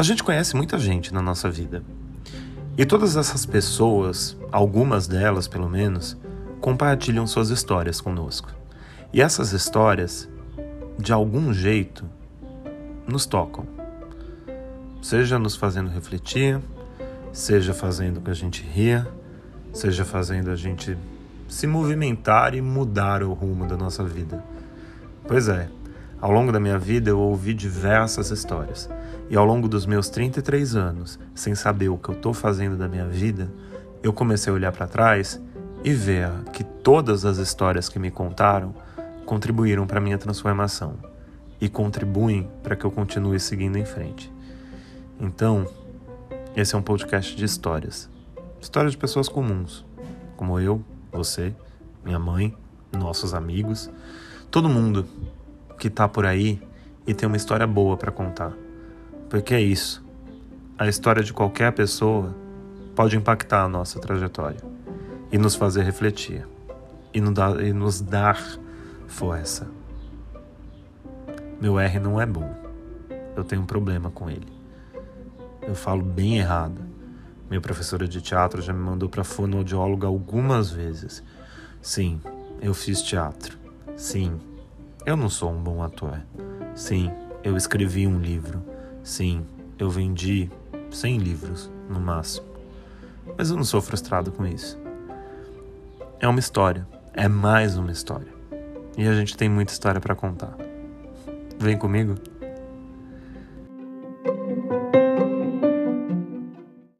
A gente conhece muita gente na nossa vida. E todas essas pessoas, algumas delas pelo menos, compartilham suas histórias conosco. E essas histórias, de algum jeito, nos tocam. Seja nos fazendo refletir, seja fazendo que a gente ria, seja fazendo a gente se movimentar e mudar o rumo da nossa vida. Pois é, ao longo da minha vida eu ouvi diversas histórias. E ao longo dos meus 33 anos, sem saber o que eu estou fazendo da minha vida, eu comecei a olhar para trás e ver que todas as histórias que me contaram contribuíram para minha transformação e contribuem para que eu continue seguindo em frente. Então, esse é um podcast de histórias. Histórias de pessoas comuns, como eu, você, minha mãe, nossos amigos, todo mundo que está por aí e tem uma história boa para contar. Porque é isso. A história de qualquer pessoa pode impactar a nossa trajetória e nos fazer refletir e nos dar, e nos dar força. Meu R não é bom. Eu tenho um problema com ele. Eu falo bem errado. Minha professora de teatro já me mandou para fonoaudióloga algumas vezes. Sim, eu fiz teatro. Sim, eu não sou um bom ator. Sim, eu escrevi um livro. Sim, eu vendi 100 livros, no máximo. Mas eu não sou frustrado com isso. É uma história, é mais uma história. E a gente tem muita história para contar. Vem comigo?